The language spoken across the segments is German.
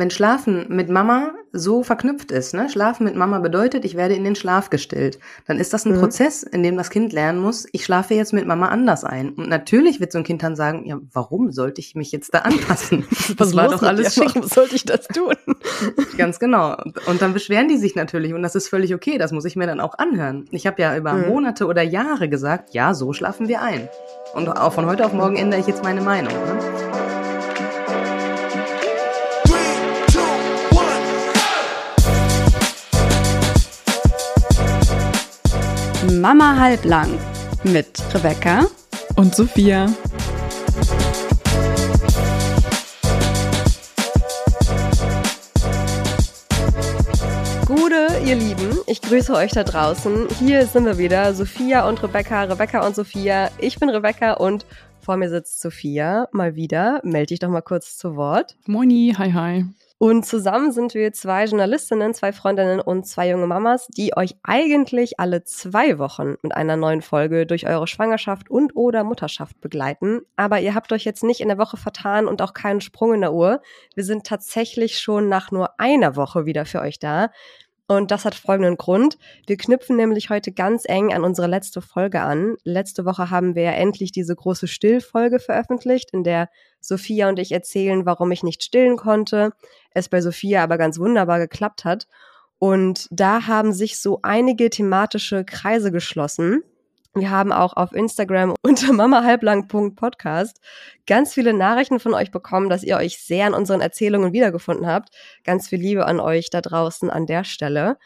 wenn Schlafen mit Mama so verknüpft ist, ne? Schlafen mit Mama bedeutet, ich werde in den Schlaf gestillt, dann ist das ein mhm. Prozess, in dem das Kind lernen muss, ich schlafe jetzt mit Mama anders ein. Und natürlich wird so ein Kind dann sagen, ja, warum sollte ich mich jetzt da anpassen? Das war doch alles schick. Warum sollte ich das tun? Ganz genau. Und dann beschweren die sich natürlich und das ist völlig okay, das muss ich mir dann auch anhören. Ich habe ja über mhm. Monate oder Jahre gesagt, ja, so schlafen wir ein. Und auch von heute auf morgen ändere ich jetzt meine Meinung. Ne? Mama halblang mit Rebecca und Sophia. Gute, ihr Lieben, ich grüße euch da draußen. Hier sind wir wieder, Sophia und Rebecca, Rebecca und Sophia. Ich bin Rebecca und vor mir sitzt Sophia mal wieder. Melde dich doch mal kurz zu Wort. Moini, hi hi. Und zusammen sind wir zwei Journalistinnen, zwei Freundinnen und zwei junge Mamas, die euch eigentlich alle zwei Wochen mit einer neuen Folge durch eure Schwangerschaft und oder Mutterschaft begleiten. Aber ihr habt euch jetzt nicht in der Woche vertan und auch keinen Sprung in der Uhr. Wir sind tatsächlich schon nach nur einer Woche wieder für euch da. Und das hat folgenden Grund. Wir knüpfen nämlich heute ganz eng an unsere letzte Folge an. Letzte Woche haben wir ja endlich diese große Stillfolge veröffentlicht, in der Sophia und ich erzählen, warum ich nicht stillen konnte, es bei Sophia aber ganz wunderbar geklappt hat. Und da haben sich so einige thematische Kreise geschlossen. Wir haben auch auf Instagram unter mamahalblang.podcast ganz viele Nachrichten von euch bekommen, dass ihr euch sehr an unseren Erzählungen wiedergefunden habt. Ganz viel Liebe an euch da draußen an der Stelle.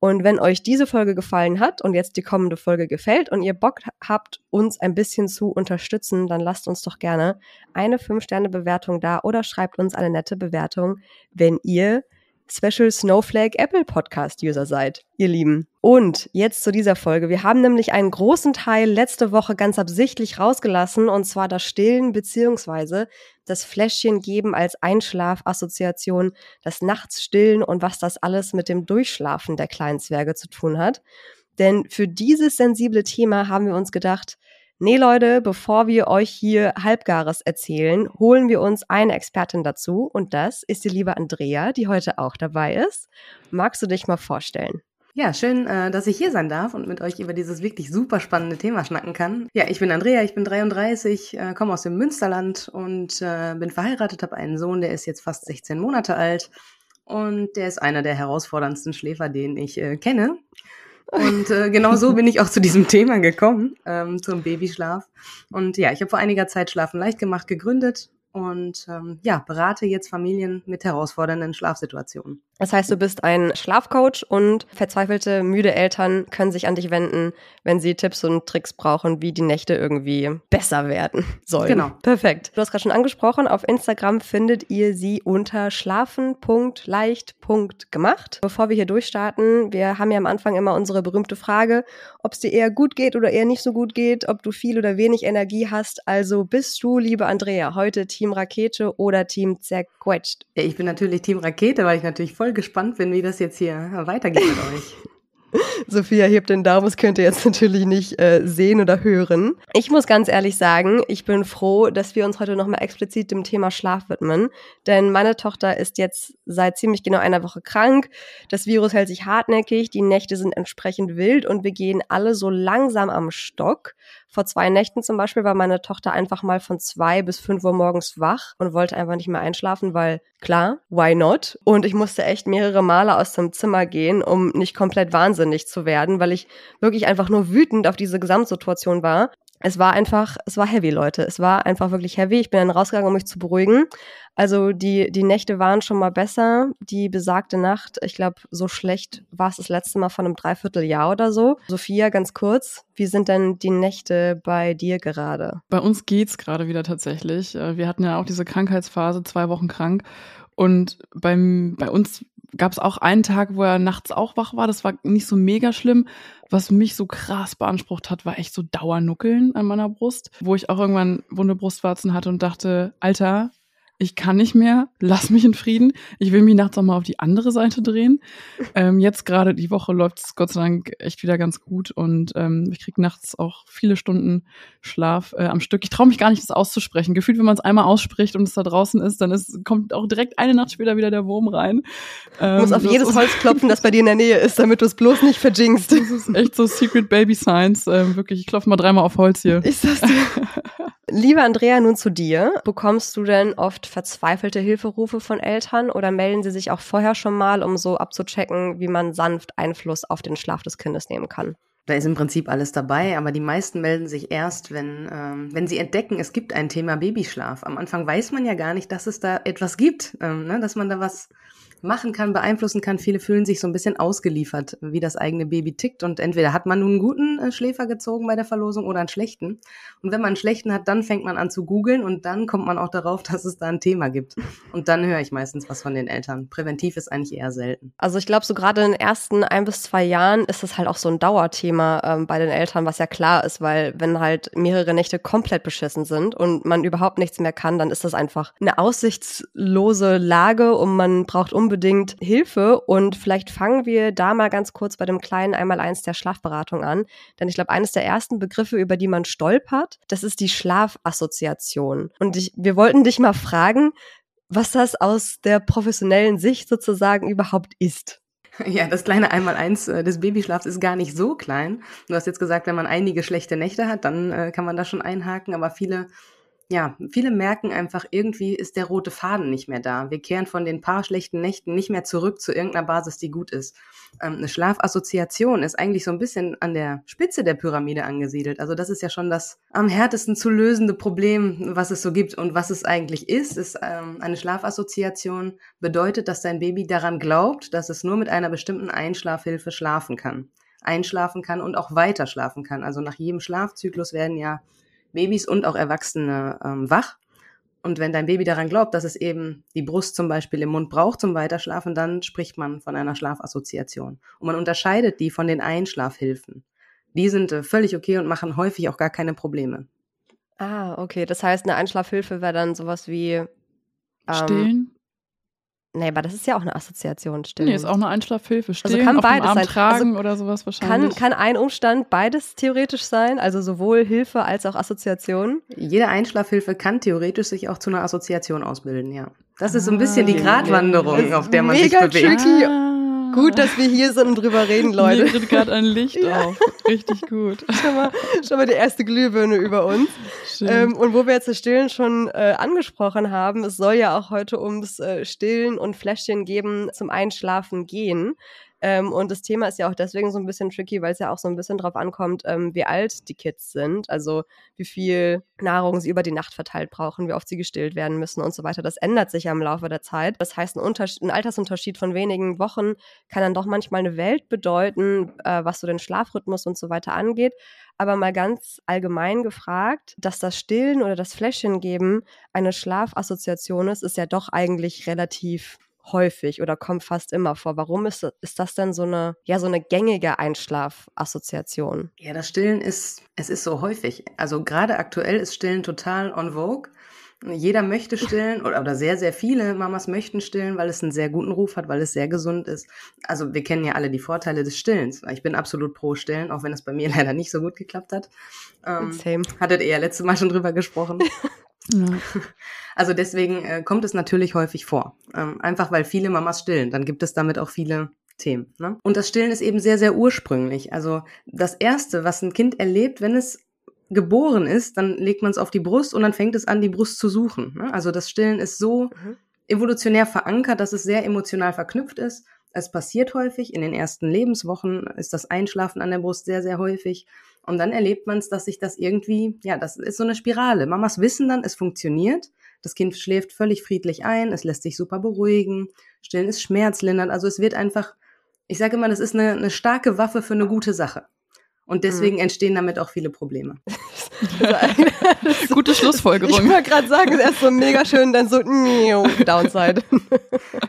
Und wenn euch diese Folge gefallen hat und jetzt die kommende Folge gefällt und ihr Bock habt, uns ein bisschen zu unterstützen, dann lasst uns doch gerne eine 5-Sterne-Bewertung da oder schreibt uns eine nette Bewertung, wenn ihr Special Snowflake Apple Podcast User seid, ihr Lieben. Und jetzt zu dieser Folge. Wir haben nämlich einen großen Teil letzte Woche ganz absichtlich rausgelassen, und zwar das Stillen beziehungsweise das Fläschchen geben als Einschlafassoziation, das Nachtsstillen und was das alles mit dem Durchschlafen der kleinen Zwerge zu tun hat. Denn für dieses sensible Thema haben wir uns gedacht, Nee, Leute, bevor wir euch hier Halbgares erzählen, holen wir uns eine Expertin dazu und das ist die liebe Andrea, die heute auch dabei ist. Magst du dich mal vorstellen? Ja, schön, äh, dass ich hier sein darf und mit euch über dieses wirklich super spannende Thema schnacken kann. Ja, ich bin Andrea, ich bin 33, äh, komme aus dem Münsterland und äh, bin verheiratet, habe einen Sohn, der ist jetzt fast 16 Monate alt und der ist einer der herausforderndsten Schläfer, den ich kenne. Und äh, genau so bin ich auch zu diesem Thema gekommen, ähm, zum Babyschlaf. Und ja, ich habe vor einiger Zeit Schlafen leicht gemacht gegründet und ähm, ja, berate jetzt Familien mit herausfordernden Schlafsituationen. Das heißt, du bist ein Schlafcoach und verzweifelte, müde Eltern können sich an dich wenden, wenn sie Tipps und Tricks brauchen, wie die Nächte irgendwie besser werden sollen. Genau. Perfekt. Du hast gerade schon angesprochen, auf Instagram findet ihr sie unter schlafen.leicht.gemacht. Bevor wir hier durchstarten, wir haben ja am Anfang immer unsere berühmte Frage, ob es dir eher gut geht oder eher nicht so gut geht, ob du viel oder wenig Energie hast. Also bist du, liebe Andrea, heute Team Rakete oder Team Zerquetscht? Ja, ich bin natürlich Team Rakete, weil ich natürlich voll voll gespannt bin, wie das jetzt hier weitergeht mit euch. Sophia hebt den Daumen, das könnt ihr jetzt natürlich nicht äh, sehen oder hören. Ich muss ganz ehrlich sagen, ich bin froh, dass wir uns heute nochmal explizit dem Thema Schlaf widmen. Denn meine Tochter ist jetzt seit ziemlich genau einer Woche krank. Das Virus hält sich hartnäckig, die Nächte sind entsprechend wild und wir gehen alle so langsam am Stock. Vor zwei Nächten zum Beispiel war meine Tochter einfach mal von zwei bis fünf Uhr morgens wach und wollte einfach nicht mehr einschlafen, weil klar, why not? Und ich musste echt mehrere Male aus dem Zimmer gehen, um nicht komplett wahnsinnig zu werden, weil ich wirklich einfach nur wütend auf diese Gesamtsituation war es war einfach, es war heavy, Leute. Es war einfach wirklich heavy. Ich bin dann rausgegangen, um mich zu beruhigen. Also die, die Nächte waren schon mal besser. Die besagte Nacht, ich glaube, so schlecht war es das letzte Mal von einem Dreivierteljahr oder so. Sophia, ganz kurz, wie sind denn die Nächte bei dir gerade? Bei uns geht's gerade wieder tatsächlich. Äh, wir hatten ja auch diese Krankheitsphase, zwei Wochen krank. Und beim, bei uns gab es auch einen Tag, wo er nachts auch wach war. Das war nicht so mega schlimm. Was mich so krass beansprucht hat, war echt so Dauernuckeln an meiner Brust, wo ich auch irgendwann wunde Brustwarzen hatte und dachte, Alter, ich kann nicht mehr, lass mich in Frieden. Ich will mich nachts auch mal auf die andere Seite drehen. Ähm, jetzt gerade die Woche läuft es Gott sei Dank echt wieder ganz gut und ähm, ich kriege nachts auch viele Stunden Schlaf äh, am Stück. Ich traue mich gar nicht, das auszusprechen. Gefühlt, wenn man es einmal ausspricht und es da draußen ist, dann ist, kommt auch direkt eine Nacht später wieder der Wurm rein. Ähm, du musst auf jedes Holz klopfen, das bei dir in der Nähe ist, damit du es bloß nicht verjingst. Das ist echt so Secret Baby Science. Ähm, wirklich, ich klopfe mal dreimal auf Holz hier. Ich sag's dir. Liebe Andrea, nun zu dir. Bekommst du denn oft verzweifelte Hilferufe von Eltern oder melden sie sich auch vorher schon mal, um so abzuchecken, wie man sanft Einfluss auf den Schlaf des Kindes nehmen kann? Da ist im Prinzip alles dabei, aber die meisten melden sich erst, wenn, ähm, wenn sie entdecken, es gibt ein Thema Babyschlaf. Am Anfang weiß man ja gar nicht, dass es da etwas gibt, ähm, ne? dass man da was machen kann, beeinflussen kann. Viele fühlen sich so ein bisschen ausgeliefert, wie das eigene Baby tickt. Und entweder hat man nun einen guten äh, Schläfer gezogen bei der Verlosung oder einen schlechten. Und wenn man einen schlechten hat, dann fängt man an zu googeln und dann kommt man auch darauf, dass es da ein Thema gibt. Und dann höre ich meistens was von den Eltern. Präventiv ist eigentlich eher selten. Also ich glaube, so gerade in den ersten ein bis zwei Jahren ist es halt auch so ein Dauerthema ähm, bei den Eltern, was ja klar ist, weil wenn halt mehrere Nächte komplett beschissen sind und man überhaupt nichts mehr kann, dann ist das einfach eine aussichtslose Lage und man braucht um unbedingt Hilfe und vielleicht fangen wir da mal ganz kurz bei dem kleinen Einmaleins der Schlafberatung an. Denn ich glaube, eines der ersten Begriffe, über die man stolpert, das ist die Schlafassoziation. Und ich, wir wollten dich mal fragen, was das aus der professionellen Sicht sozusagen überhaupt ist. Ja, das kleine Einmaleins äh, des Babyschlafs ist gar nicht so klein. Du hast jetzt gesagt, wenn man einige schlechte Nächte hat, dann äh, kann man da schon einhaken, aber viele ja, viele merken einfach, irgendwie ist der rote Faden nicht mehr da. Wir kehren von den paar schlechten Nächten nicht mehr zurück zu irgendeiner Basis, die gut ist. Ähm, eine Schlafassoziation ist eigentlich so ein bisschen an der Spitze der Pyramide angesiedelt. Also das ist ja schon das am härtesten zu lösende Problem, was es so gibt. Und was es eigentlich ist, ist ähm, eine Schlafassoziation bedeutet, dass dein Baby daran glaubt, dass es nur mit einer bestimmten Einschlafhilfe schlafen kann. Einschlafen kann und auch weiter schlafen kann. Also nach jedem Schlafzyklus werden ja Babys und auch Erwachsene ähm, wach. Und wenn dein Baby daran glaubt, dass es eben die Brust zum Beispiel im Mund braucht zum Weiterschlafen, dann spricht man von einer Schlafassoziation. Und man unterscheidet die von den Einschlafhilfen. Die sind äh, völlig okay und machen häufig auch gar keine Probleme. Ah, okay. Das heißt, eine Einschlafhilfe wäre dann sowas wie ähm, Stillen? Nee, aber das ist ja auch eine Assoziation, stimmt. Nee, ist auch eine Einschlafhilfe. Also Stillen, also kann beides sein. tragen also oder sowas wahrscheinlich. Kann, kann ein Umstand beides theoretisch sein, also sowohl Hilfe als auch Assoziation? Jede Einschlafhilfe kann theoretisch sich auch zu einer Assoziation ausbilden, ja. Das ist so ein bisschen die ah, Gratwanderung, auf der man sich bewegt. Tricky. Ah. Gut, dass wir hier sind und drüber reden, Leute. Mir tritt gerade ein Licht ja. auf. Richtig gut. Schon mal, schon mal die erste Glühbirne über uns. Ähm, und wo wir jetzt das Stillen schon äh, angesprochen haben, es soll ja auch heute ums äh, Stillen und Fläschchen geben zum Einschlafen gehen. Ähm, und das Thema ist ja auch deswegen so ein bisschen tricky, weil es ja auch so ein bisschen drauf ankommt, ähm, wie alt die Kids sind, also wie viel Nahrung sie über die Nacht verteilt brauchen, wie oft sie gestillt werden müssen und so weiter. Das ändert sich ja im Laufe der Zeit. Das heißt, ein, ein Altersunterschied von wenigen Wochen kann dann doch manchmal eine Welt bedeuten, äh, was so den Schlafrhythmus und so weiter angeht. Aber mal ganz allgemein gefragt, dass das Stillen oder das Fläschchen geben eine Schlafassoziation ist, ist ja doch eigentlich relativ häufig oder kommt fast immer vor. Warum ist, ist das denn so eine, ja, so eine gängige Einschlafassoziation? Ja, das Stillen ist, es ist so häufig. Also gerade aktuell ist Stillen total on vogue. Jeder möchte stillen oder, oder sehr, sehr viele Mamas möchten stillen, weil es einen sehr guten Ruf hat, weil es sehr gesund ist. Also wir kennen ja alle die Vorteile des Stillens. Ich bin absolut pro Stillen, auch wenn es bei mir leider nicht so gut geklappt hat. Ähm, Same. Hattet ihr ja letztes Mal schon drüber gesprochen. Ja. Also deswegen äh, kommt es natürlich häufig vor. Ähm, einfach weil viele Mamas stillen. Dann gibt es damit auch viele Themen. Ne? Und das Stillen ist eben sehr, sehr ursprünglich. Also das Erste, was ein Kind erlebt, wenn es geboren ist, dann legt man es auf die Brust und dann fängt es an, die Brust zu suchen. Ne? Also das Stillen ist so mhm. evolutionär verankert, dass es sehr emotional verknüpft ist. Es passiert häufig. In den ersten Lebenswochen ist das Einschlafen an der Brust sehr, sehr häufig. Und dann erlebt man es, dass sich das irgendwie, ja, das ist so eine Spirale. Mamas wissen dann, es funktioniert. Das Kind schläft völlig friedlich ein, es lässt sich super beruhigen, Stillen ist schmerzlindernd. Also es wird einfach, ich sage immer, das ist eine, eine starke Waffe für eine gute Sache. Und deswegen mhm. entstehen damit auch viele Probleme. Gute Schlussfolgerung. Ich wollte gerade sagen, erst so mega schön, dann so Downside.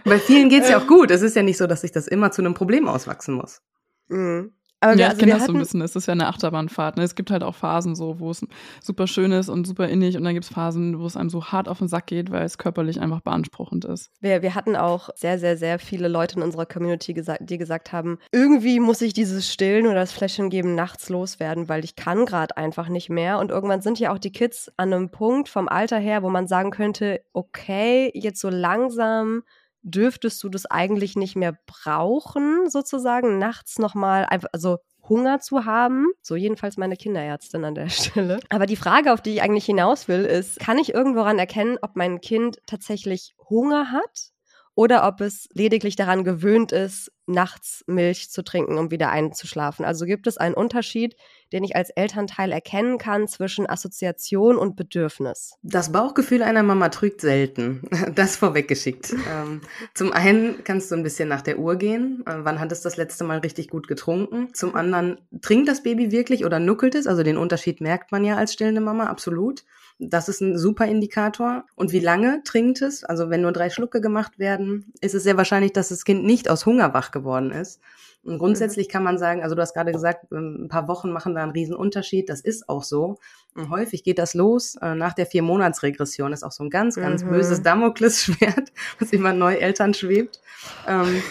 Bei vielen geht's ja auch gut. Es ist ja nicht so, dass sich das immer zu einem Problem auswachsen muss. Mhm. Aber ja, wir, also ich kenne das so ein bisschen. Es ist ja eine Achterbahnfahrt. Ne? Es gibt halt auch Phasen so, wo es super schön ist und super innig und dann gibt es Phasen, wo es einem so hart auf den Sack geht, weil es körperlich einfach beanspruchend ist. Wir, wir hatten auch sehr, sehr, sehr viele Leute in unserer Community, gesagt, die gesagt haben, irgendwie muss ich dieses Stillen oder das Fläschchen geben nachts loswerden, weil ich kann gerade einfach nicht mehr. Und irgendwann sind ja auch die Kids an einem Punkt vom Alter her, wo man sagen könnte, okay, jetzt so langsam dürftest du das eigentlich nicht mehr brauchen, sozusagen, nachts nochmal, also Hunger zu haben. So jedenfalls meine Kinderärztin an der Stelle. Aber die Frage, auf die ich eigentlich hinaus will, ist, kann ich irgendworan erkennen, ob mein Kind tatsächlich Hunger hat oder ob es lediglich daran gewöhnt ist, nachts Milch zu trinken, um wieder einzuschlafen. Also gibt es einen Unterschied, den ich als Elternteil erkennen kann zwischen Assoziation und Bedürfnis. Das Bauchgefühl einer Mama trügt selten. Das vorweggeschickt. ähm, zum einen kannst du ein bisschen nach der Uhr gehen. Äh, wann hat es das letzte Mal richtig gut getrunken? Zum anderen, trinkt das Baby wirklich oder nuckelt es? Also den Unterschied merkt man ja als stillende Mama, absolut. Das ist ein super Indikator. Und wie lange trinkt es? Also wenn nur drei Schlucke gemacht werden, ist es sehr wahrscheinlich, dass das Kind nicht aus Hunger wach geworden ist. Und grundsätzlich kann man sagen, also du hast gerade gesagt, ähm, ein paar Wochen machen da einen riesen Unterschied. Das ist auch so. Und häufig geht das los äh, nach der Vier-Monats-Regression. Ist auch so ein ganz, ganz mhm. böses Damoklesschwert, was immer neu Eltern schwebt. Ähm,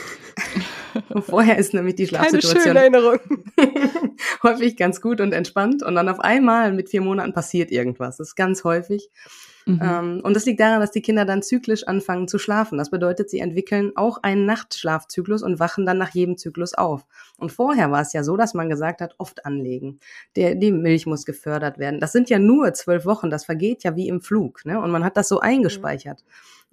vorher ist nämlich die Schlafsituation häufig ganz gut und entspannt und dann auf einmal mit vier Monaten passiert irgendwas. Das ist ganz häufig. Mhm. Ähm, und das liegt daran, dass die Kinder dann zyklisch anfangen zu schlafen. Das bedeutet, sie entwickeln auch einen Nachtschlafzyklus und wachen dann nach jedem Zyklus auf. Und vorher war es ja so, dass man gesagt hat, oft anlegen. Der, die Milch muss gefördert werden. Das sind ja nur zwölf Wochen. Das vergeht ja wie im Flug. Ne? Und man hat das so eingespeichert.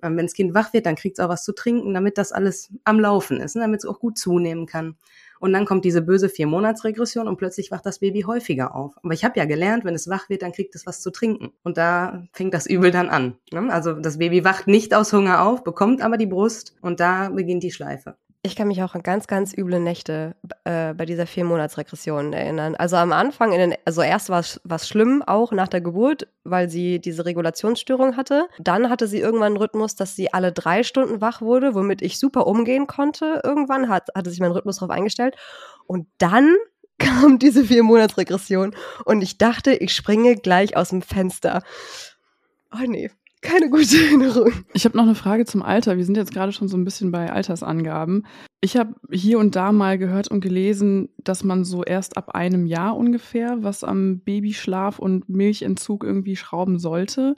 Mhm. Wenn das Kind wach wird, dann kriegt es auch was zu trinken, damit das alles am Laufen ist, ne? damit es auch gut zunehmen kann. Und dann kommt diese böse Vier-Monats-Regression und plötzlich wacht das Baby häufiger auf. Aber ich habe ja gelernt, wenn es wach wird, dann kriegt es was zu trinken. Und da fängt das Übel dann an. Ne? Also das Baby wacht nicht aus Hunger auf, bekommt aber die Brust und da beginnt die Schleife. Ich kann mich auch an ganz, ganz üble Nächte äh, bei dieser Vier-Monats-Regression erinnern. Also am Anfang, in den, also erst war es schlimm, auch nach der Geburt, weil sie diese Regulationsstörung hatte. Dann hatte sie irgendwann einen Rhythmus, dass sie alle drei Stunden wach wurde, womit ich super umgehen konnte. Irgendwann hat, hatte sich mein Rhythmus darauf eingestellt. Und dann kam diese Vier-Monats-Regression und ich dachte, ich springe gleich aus dem Fenster. Oh nee, keine gute Erinnerung. Ich habe noch eine Frage zum Alter. Wir sind jetzt gerade schon so ein bisschen bei Altersangaben. Ich habe hier und da mal gehört und gelesen, dass man so erst ab einem Jahr ungefähr was am Babyschlaf und Milchentzug irgendwie schrauben sollte.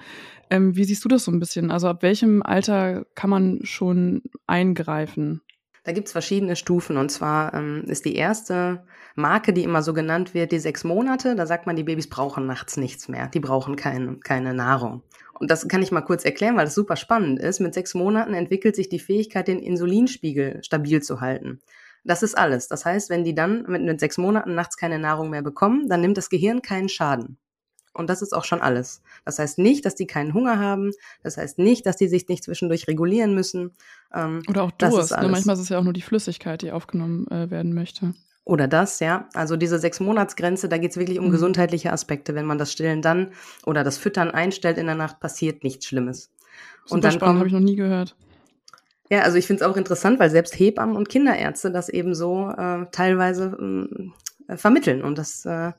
Ähm, wie siehst du das so ein bisschen? Also ab welchem Alter kann man schon eingreifen? Da gibt's verschiedene Stufen. Und zwar ähm, ist die erste Marke, die immer so genannt wird, die sechs Monate. Da sagt man, die Babys brauchen nachts nichts mehr. Die brauchen kein, keine Nahrung. Und das kann ich mal kurz erklären, weil das super spannend ist. Mit sechs Monaten entwickelt sich die Fähigkeit, den Insulinspiegel stabil zu halten. Das ist alles. Das heißt, wenn die dann mit, mit sechs Monaten nachts keine Nahrung mehr bekommen, dann nimmt das Gehirn keinen Schaden. Und das ist auch schon alles. Das heißt nicht, dass die keinen Hunger haben. Das heißt nicht, dass die sich nicht zwischendurch regulieren müssen. Ähm, Oder auch Durst. Ne? Manchmal ist es ja auch nur die Flüssigkeit, die aufgenommen äh, werden möchte. Oder das, ja. Also diese sechs Monatsgrenze, da geht es wirklich um mhm. gesundheitliche Aspekte. Wenn man das Stillen dann oder das Füttern einstellt in der Nacht, passiert nichts Schlimmes. Super und dann habe ich noch nie gehört. Ja, also ich finde es auch interessant, weil selbst Hebammen und Kinderärzte das eben so äh, teilweise äh, vermitteln. Und das äh,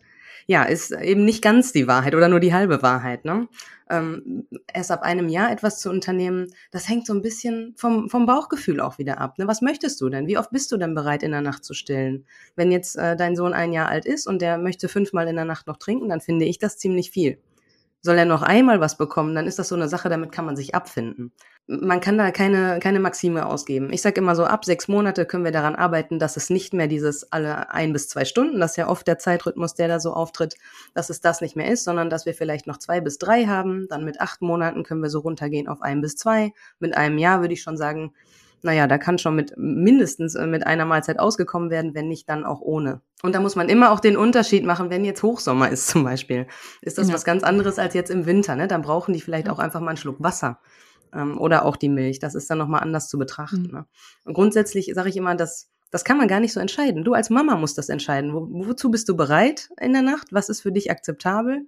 ja, ist eben nicht ganz die Wahrheit oder nur die halbe Wahrheit. Ne? Ähm, erst ab einem Jahr etwas zu unternehmen, das hängt so ein bisschen vom, vom Bauchgefühl auch wieder ab. Ne? Was möchtest du denn? Wie oft bist du denn bereit, in der Nacht zu stillen? Wenn jetzt äh, dein Sohn ein Jahr alt ist und der möchte fünfmal in der Nacht noch trinken, dann finde ich das ziemlich viel. Soll er noch einmal was bekommen, dann ist das so eine Sache, damit kann man sich abfinden man kann da keine, keine Maxime ausgeben. Ich sage immer so, ab sechs Monate können wir daran arbeiten, dass es nicht mehr dieses alle ein bis zwei Stunden, das ist ja oft der Zeitrhythmus, der da so auftritt, dass es das nicht mehr ist, sondern dass wir vielleicht noch zwei bis drei haben. Dann mit acht Monaten können wir so runtergehen auf ein bis zwei. Mit einem Jahr würde ich schon sagen, naja, da kann schon mit mindestens äh, mit einer Mahlzeit ausgekommen werden, wenn nicht dann auch ohne. Und da muss man immer auch den Unterschied machen, wenn jetzt Hochsommer ist zum Beispiel. Ist das ja. was ganz anderes als jetzt im Winter, ne? Dann brauchen die vielleicht auch einfach mal einen Schluck Wasser ähm, oder auch die Milch. Das ist dann nochmal anders zu betrachten. Mhm. Ne? Und grundsätzlich sage ich immer, dass das kann man gar nicht so entscheiden. Du als Mama musst das entscheiden. Wo, wozu bist du bereit in der Nacht? Was ist für dich akzeptabel?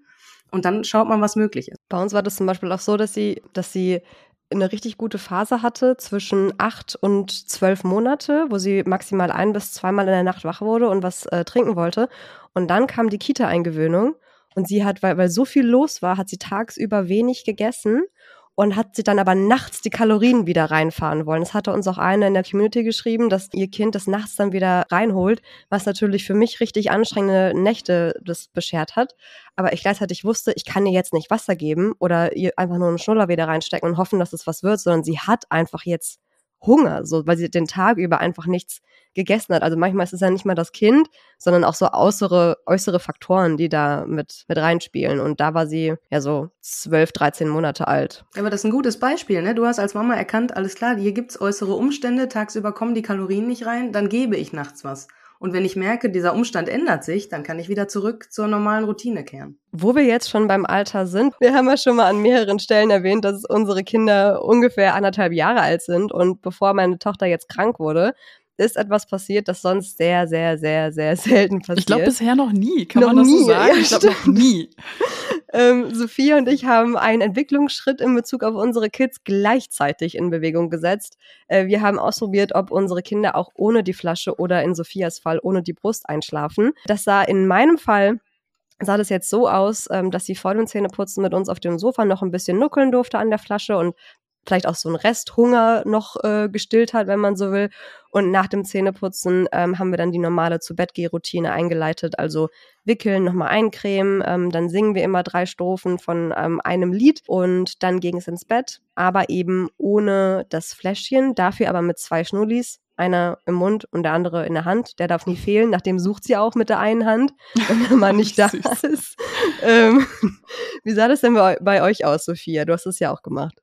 Und dann schaut man, was möglich ist. Bei uns war das zum Beispiel auch so, dass sie, dass sie eine richtig gute Phase hatte zwischen acht und zwölf Monate, wo sie maximal ein bis zweimal in der Nacht wach wurde und was äh, trinken wollte. Und dann kam die Kita-Eingewöhnung und sie hat, weil, weil so viel los war, hat sie tagsüber wenig gegessen und hat sie dann aber nachts die Kalorien wieder reinfahren wollen. Das hatte uns auch eine in der Community geschrieben, dass ihr Kind das nachts dann wieder reinholt, was natürlich für mich richtig anstrengende Nächte das beschert hat. Aber ich gleichzeitig wusste, ich kann ihr jetzt nicht Wasser geben oder ihr einfach nur einen Schnuller wieder reinstecken und hoffen, dass es was wird, sondern sie hat einfach jetzt Hunger, so, weil sie den Tag über einfach nichts gegessen hat. Also manchmal ist es ja nicht mal das Kind, sondern auch so äußere, äußere Faktoren, die da mit, mit reinspielen. Und da war sie ja so zwölf, dreizehn Monate alt. Aber das ist ein gutes Beispiel, ne? Du hast als Mama erkannt, alles klar, hier gibt's äußere Umstände, tagsüber kommen die Kalorien nicht rein, dann gebe ich nachts was. Und wenn ich merke, dieser Umstand ändert sich, dann kann ich wieder zurück zur normalen Routine kehren. Wo wir jetzt schon beim Alter sind, wir haben ja schon mal an mehreren Stellen erwähnt, dass unsere Kinder ungefähr anderthalb Jahre alt sind. Und bevor meine Tochter jetzt krank wurde, ist etwas passiert, das sonst sehr, sehr, sehr, sehr selten passiert. Ich glaube bisher noch nie, kann Noch man das nie, so sagen? ja, ich glaube noch nie. ähm, Sophia und ich haben einen Entwicklungsschritt in Bezug auf unsere Kids gleichzeitig in Bewegung gesetzt. Äh, wir haben ausprobiert, ob unsere Kinder auch ohne die Flasche oder in Sophias Fall ohne die Brust einschlafen. Das sah in meinem Fall sah das jetzt so aus, ähm, dass sie vor dem Zähneputzen mit uns auf dem Sofa noch ein bisschen nuckeln durfte an der Flasche und vielleicht auch so einen Resthunger noch äh, gestillt hat, wenn man so will. Und nach dem Zähneputzen ähm, haben wir dann die normale zu Bett routine eingeleitet, also wickeln, nochmal eincremen, ähm, dann singen wir immer drei Strophen von ähm, einem Lied und dann ging es ins Bett, aber eben ohne das Fläschchen, dafür aber mit zwei Schnullis, einer im Mund und der andere in der Hand. Der darf nie fehlen. Nachdem sucht sie auch mit der einen Hand, wenn er mal nicht da ist. Ähm, wie sah das denn bei, bei euch aus, Sophia? Du hast es ja auch gemacht.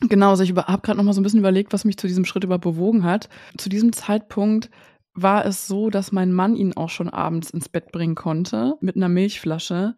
Genau, also ich habe gerade noch mal so ein bisschen überlegt, was mich zu diesem Schritt über bewogen hat. Zu diesem Zeitpunkt war es so, dass mein Mann ihn auch schon abends ins Bett bringen konnte mit einer Milchflasche.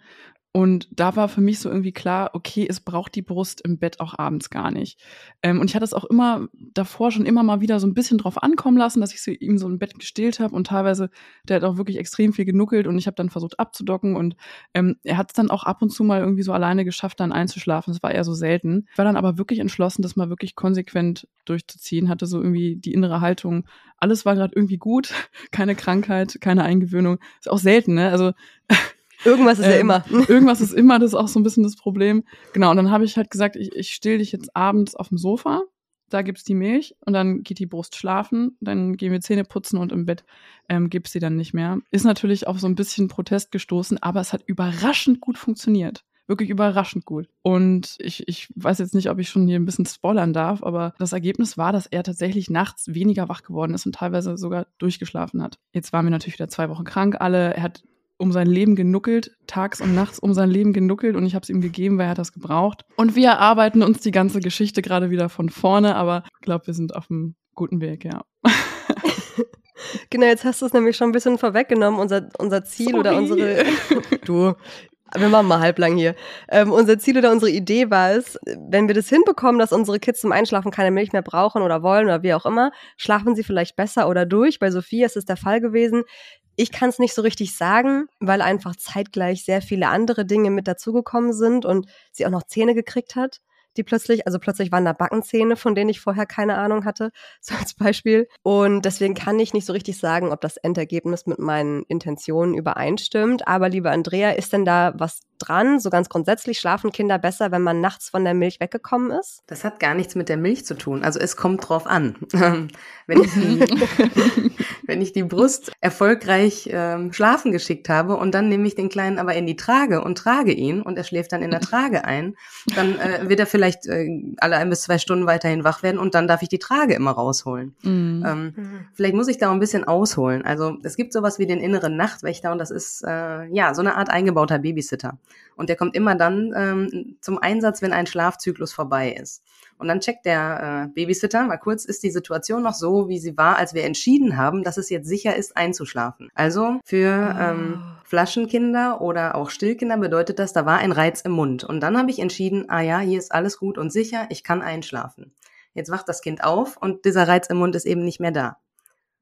Und da war für mich so irgendwie klar, okay, es braucht die Brust im Bett auch abends gar nicht. Ähm, und ich hatte es auch immer davor schon immer mal wieder so ein bisschen drauf ankommen lassen, dass ich so ihm so im Bett gestillt habe und teilweise, der hat auch wirklich extrem viel genuckelt und ich habe dann versucht abzudocken und ähm, er hat es dann auch ab und zu mal irgendwie so alleine geschafft, dann einzuschlafen. Das war eher so selten. Ich war dann aber wirklich entschlossen, das mal wirklich konsequent durchzuziehen, hatte so irgendwie die innere Haltung, alles war gerade irgendwie gut, keine Krankheit, keine Eingewöhnung. Ist auch selten, ne? Also Irgendwas ist ja ähm, immer. Irgendwas ist immer, das ist auch so ein bisschen das Problem. Genau, und dann habe ich halt gesagt, ich, ich still dich jetzt abends auf dem Sofa, da gibt's die Milch und dann geht die Brust schlafen, dann gehen wir Zähne putzen und im Bett ähm, gibt's sie dann nicht mehr. Ist natürlich auf so ein bisschen Protest gestoßen, aber es hat überraschend gut funktioniert. Wirklich überraschend gut. Und ich, ich weiß jetzt nicht, ob ich schon hier ein bisschen spoilern darf, aber das Ergebnis war, dass er tatsächlich nachts weniger wach geworden ist und teilweise sogar durchgeschlafen hat. Jetzt waren wir natürlich wieder zwei Wochen krank alle. Er hat um sein Leben genuckelt, tags und nachts um sein Leben genuckelt und ich habe es ihm gegeben, weil er hat das gebraucht. Und wir erarbeiten uns die ganze Geschichte gerade wieder von vorne, aber ich glaube, wir sind auf einem guten Weg, ja. Genau, jetzt hast du es nämlich schon ein bisschen vorweggenommen, unser, unser Ziel Sorry. oder unsere. Du, wir machen mal halblang hier. Ähm, unser Ziel oder unsere Idee war es, wenn wir das hinbekommen, dass unsere Kids zum Einschlafen keine Milch mehr brauchen oder wollen oder wie auch immer, schlafen sie vielleicht besser oder durch. Bei Sophia ist es der Fall gewesen. Ich kann es nicht so richtig sagen, weil einfach zeitgleich sehr viele andere Dinge mit dazugekommen sind und sie auch noch Zähne gekriegt hat, die plötzlich, also plötzlich waren da Backenzähne, von denen ich vorher keine Ahnung hatte, so als Beispiel. Und deswegen kann ich nicht so richtig sagen, ob das Endergebnis mit meinen Intentionen übereinstimmt. Aber liebe Andrea, ist denn da was dran? So ganz grundsätzlich schlafen Kinder besser, wenn man nachts von der Milch weggekommen ist? Das hat gar nichts mit der Milch zu tun. Also es kommt drauf an. wenn, ich die, wenn ich die Brust erfolgreich ähm, schlafen geschickt habe und dann nehme ich den Kleinen aber in die Trage und trage ihn und er schläft dann in der Trage ein, dann äh, wird er vielleicht äh, alle ein bis zwei Stunden weiterhin wach werden und dann darf ich die Trage immer rausholen. Mhm. Ähm, Vielleicht muss ich da ein bisschen ausholen. Also es gibt sowas wie den inneren Nachtwächter und das ist äh, ja so eine Art eingebauter Babysitter. Und der kommt immer dann ähm, zum Einsatz, wenn ein Schlafzyklus vorbei ist. Und dann checkt der äh, Babysitter mal kurz, ist die Situation noch so, wie sie war, als wir entschieden haben, dass es jetzt sicher ist, einzuschlafen. Also für ähm, Flaschenkinder oder auch Stillkinder bedeutet das, da war ein Reiz im Mund. Und dann habe ich entschieden, ah ja, hier ist alles gut und sicher, ich kann einschlafen. Jetzt wacht das Kind auf und dieser Reiz im Mund ist eben nicht mehr da.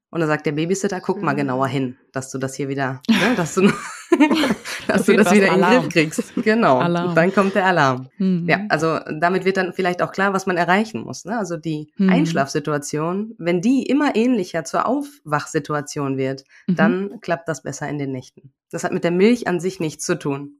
Und dann sagt der Babysitter, guck mal Mhm. genauer hin, dass du das hier wieder, ne, dass du dass du das wieder in den Griff kriegst. Genau. Alarm. Dann kommt der Alarm. Mhm. Ja, also damit wird dann vielleicht auch klar, was man erreichen muss. Ne? Also die mhm. Einschlafsituation, wenn die immer ähnlicher zur Aufwachsituation wird, mhm. dann klappt das besser in den Nächten. Das hat mit der Milch an sich nichts zu tun.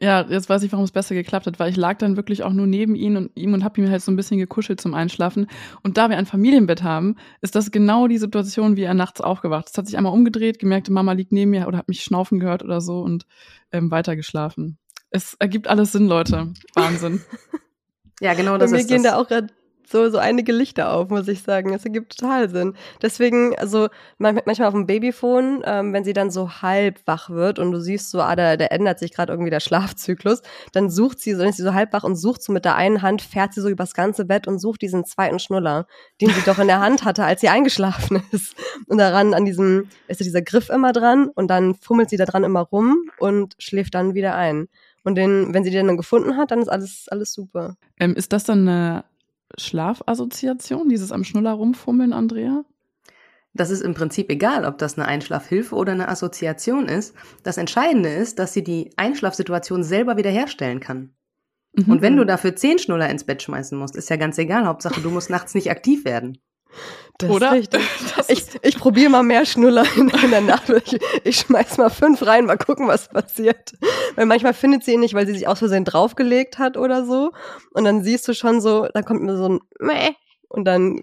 Ja, jetzt weiß ich, warum es besser geklappt hat, weil ich lag dann wirklich auch nur neben ihm und ihm und habe ihm halt so ein bisschen gekuschelt zum Einschlafen. Und da wir ein Familienbett haben, ist das genau die Situation, wie er nachts aufgewacht ist. Hat sich einmal umgedreht, gemerkt, Mama liegt neben mir oder hat mich schnaufen gehört oder so und ähm, weitergeschlafen. Es ergibt alles Sinn, Leute. Wahnsinn. ja, genau das Bei mir ist gehen das. da auch gerade so, so einige Lichter auf, muss ich sagen. Das ergibt total Sinn. Deswegen, also manchmal auf dem Babyphone, ähm, wenn sie dann so halb wach wird und du siehst so, ah, da, da ändert sich gerade irgendwie der Schlafzyklus, dann sucht sie, dann ist sie so halb wach und sucht so mit der einen Hand, fährt sie so übers ganze Bett und sucht diesen zweiten Schnuller, den sie doch in der Hand hatte, als sie eingeschlafen ist. Und daran, an diesem, ist so dieser Griff immer dran und dann fummelt sie da dran immer rum und schläft dann wieder ein. Und den, wenn sie den dann gefunden hat, dann ist alles, alles super. Ähm, ist das dann eine Schlafassoziation, dieses am Schnuller rumfummeln, Andrea? Das ist im Prinzip egal, ob das eine Einschlafhilfe oder eine Assoziation ist. Das Entscheidende ist, dass sie die Einschlafsituation selber wiederherstellen kann. Mhm. Und wenn du dafür zehn Schnuller ins Bett schmeißen musst, ist ja ganz egal. Hauptsache, du musst nachts nicht aktiv werden. Das Oder? Ist ich ich probiere mal mehr Schnuller in, in der Nacht. Ich, ich schmeiß mal fünf rein, mal gucken, was passiert. Weil manchmal findet sie ihn nicht, weil sie sich aus Versehen draufgelegt hat oder so. Und dann siehst du schon so, da kommt mir so ein Mäh. Und dann